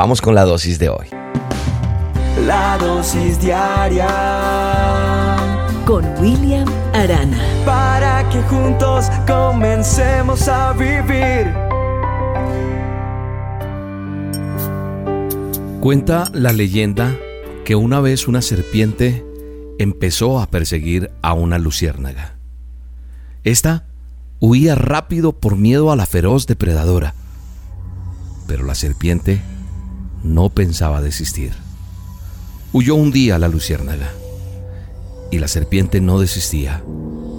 Vamos con la dosis de hoy. La dosis diaria con William Arana. Para que juntos comencemos a vivir. Cuenta la leyenda que una vez una serpiente empezó a perseguir a una luciérnaga. Esta huía rápido por miedo a la feroz depredadora, pero la serpiente no pensaba desistir. Huyó un día la luciérnaga y la serpiente no desistía.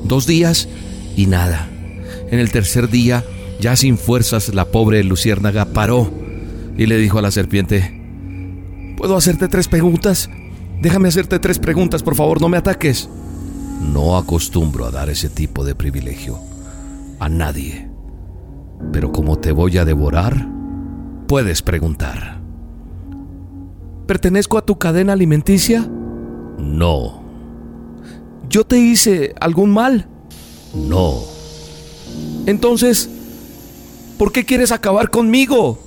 Dos días y nada. En el tercer día, ya sin fuerzas, la pobre luciérnaga paró y le dijo a la serpiente, ¿Puedo hacerte tres preguntas? Déjame hacerte tres preguntas, por favor, no me ataques. No acostumbro a dar ese tipo de privilegio a nadie. Pero como te voy a devorar, puedes preguntar. ¿Pertenezco a tu cadena alimenticia? No. ¿Yo te hice algún mal? No. Entonces, ¿por qué quieres acabar conmigo?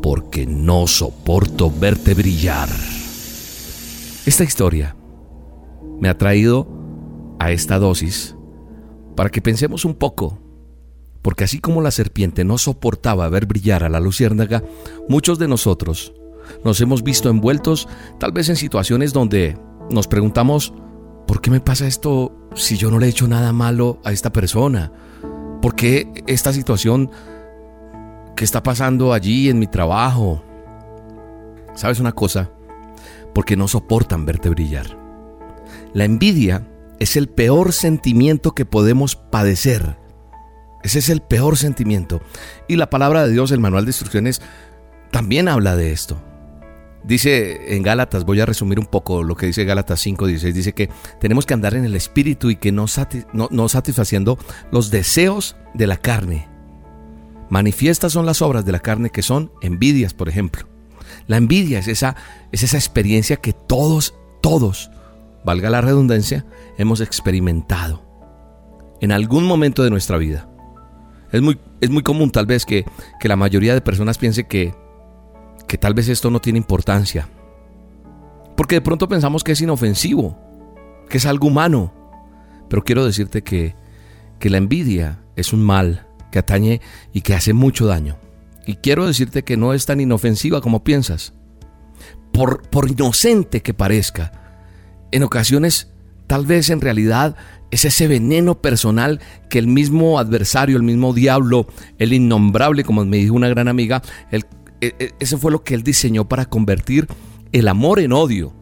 Porque no soporto verte brillar. Esta historia me ha traído a esta dosis para que pensemos un poco porque así como la serpiente no soportaba ver brillar a la luciérnaga, muchos de nosotros nos hemos visto envueltos tal vez en situaciones donde nos preguntamos, ¿por qué me pasa esto si yo no le he hecho nada malo a esta persona? ¿Por qué esta situación que está pasando allí en mi trabajo? ¿Sabes una cosa? Porque no soportan verte brillar. La envidia es el peor sentimiento que podemos padecer. Ese es el peor sentimiento. Y la palabra de Dios, el manual de instrucciones, también habla de esto. Dice en Gálatas, voy a resumir un poco lo que dice Gálatas 5:16, dice que tenemos que andar en el espíritu y que no, no, satisfaciendo los deseos de la carne. Manifiestas son las obras de la carne que son envidias, por ejemplo. La envidia es esa, es esa experiencia que todos, todos, valga la redundancia, hemos experimentado en algún momento de nuestra vida. Es muy, es muy común tal vez que, que la mayoría de personas piense que que tal vez esto no tiene importancia. Porque de pronto pensamos que es inofensivo, que es algo humano. Pero quiero decirte que, que la envidia es un mal que atañe y que hace mucho daño. Y quiero decirte que no es tan inofensiva como piensas. Por, por inocente que parezca, en ocasiones tal vez en realidad es ese veneno personal que el mismo adversario, el mismo diablo, el innombrable, como me dijo una gran amiga, el e, e, ese fue lo que él diseñó para convertir el amor en odio.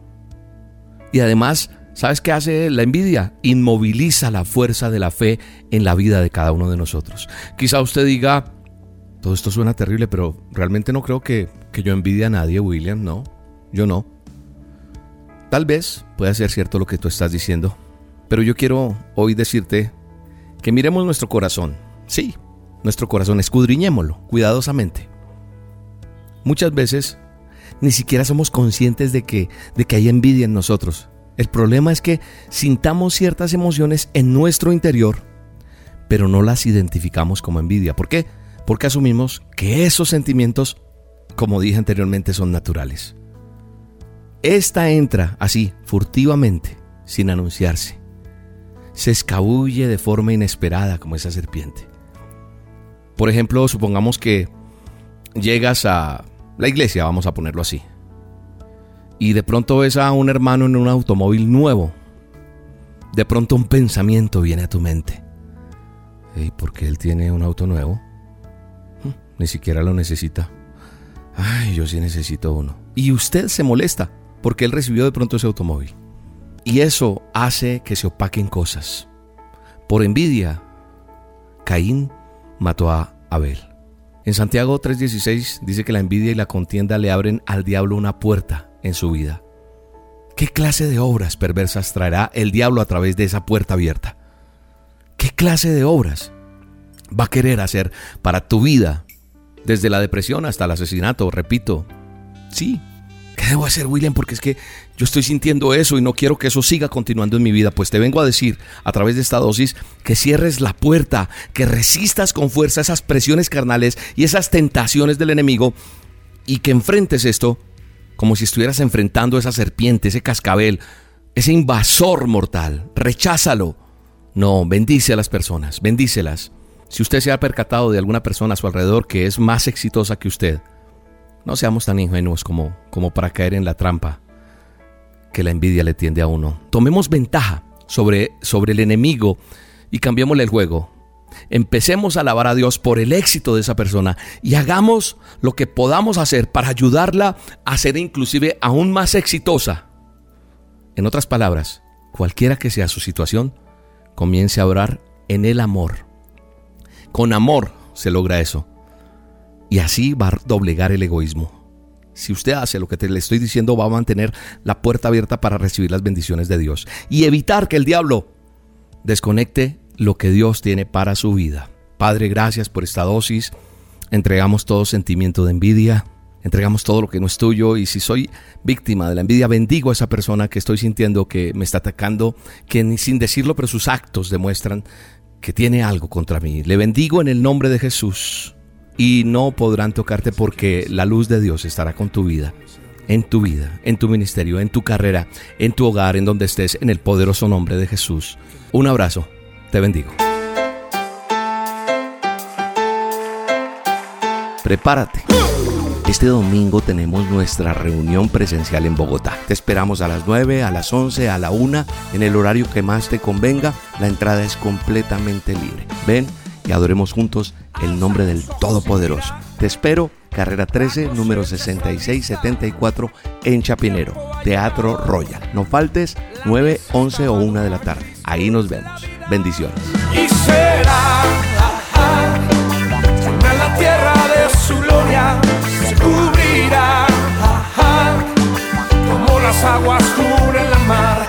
Y además, ¿sabes qué hace la envidia? Inmoviliza la fuerza de la fe en la vida de cada uno de nosotros. Quizá usted diga, todo esto suena terrible, pero realmente no creo que, que yo envidie a nadie, William, no, yo no. Tal vez pueda ser cierto lo que tú estás diciendo, pero yo quiero hoy decirte que miremos nuestro corazón. Sí, nuestro corazón, escudriñémoslo cuidadosamente. Muchas veces ni siquiera somos conscientes de que, de que hay envidia en nosotros. El problema es que sintamos ciertas emociones en nuestro interior, pero no las identificamos como envidia. ¿Por qué? Porque asumimos que esos sentimientos, como dije anteriormente, son naturales. Esta entra así, furtivamente, sin anunciarse. Se escabulle de forma inesperada como esa serpiente. Por ejemplo, supongamos que llegas a la iglesia, vamos a ponerlo así, y de pronto ves a un hermano en un automóvil nuevo, de pronto un pensamiento viene a tu mente. ¿Y por qué él tiene un auto nuevo? Hm, ni siquiera lo necesita. Ay, yo sí necesito uno. Y usted se molesta porque él recibió de pronto ese automóvil. Y eso hace que se opaquen cosas. Por envidia, Caín mató a Abel. En Santiago 3:16 dice que la envidia y la contienda le abren al diablo una puerta en su vida. ¿Qué clase de obras perversas traerá el diablo a través de esa puerta abierta? ¿Qué clase de obras va a querer hacer para tu vida? Desde la depresión hasta el asesinato, repito. Sí, ¿Qué debo hacer, William? Porque es que yo estoy sintiendo eso y no quiero que eso siga continuando en mi vida. Pues te vengo a decir a través de esta dosis que cierres la puerta, que resistas con fuerza esas presiones carnales y esas tentaciones del enemigo y que enfrentes esto como si estuvieras enfrentando esa serpiente, ese cascabel, ese invasor mortal. Recházalo. No, bendice a las personas, bendícelas. Si usted se ha percatado de alguna persona a su alrededor que es más exitosa que usted, no seamos tan ingenuos como, como para caer en la trampa que la envidia le tiende a uno. Tomemos ventaja sobre, sobre el enemigo y cambiémosle el juego. Empecemos a alabar a Dios por el éxito de esa persona y hagamos lo que podamos hacer para ayudarla a ser inclusive aún más exitosa. En otras palabras, cualquiera que sea su situación, comience a orar en el amor. Con amor se logra eso. Y así va a doblegar el egoísmo. Si usted hace lo que te le estoy diciendo, va a mantener la puerta abierta para recibir las bendiciones de Dios y evitar que el diablo desconecte lo que Dios tiene para su vida. Padre, gracias por esta dosis. Entregamos todo sentimiento de envidia, entregamos todo lo que no es tuyo y si soy víctima de la envidia, bendigo a esa persona que estoy sintiendo que me está atacando, que sin decirlo, pero sus actos demuestran que tiene algo contra mí. Le bendigo en el nombre de Jesús y no podrán tocarte porque la luz de Dios estará con tu vida, en tu vida, en tu ministerio, en tu carrera, en tu hogar, en donde estés, en el poderoso nombre de Jesús. Un abrazo te bendigo. Prepárate. Este domingo tenemos nuestra reunión presencial en Bogotá. Te esperamos a las 9, a las 11, a la 1, en el horario que más te convenga. La entrada es completamente libre. Ven y adoremos juntos el nombre del Todopoderoso. Te espero, carrera 13, número 6674 en Chapinero, Teatro Royal. No faltes 9, 11 o 1 de la tarde. Ahí nos vemos. Bendiciones. Y será la tierra de su gloria se cubrirá como las aguas cubren la mar.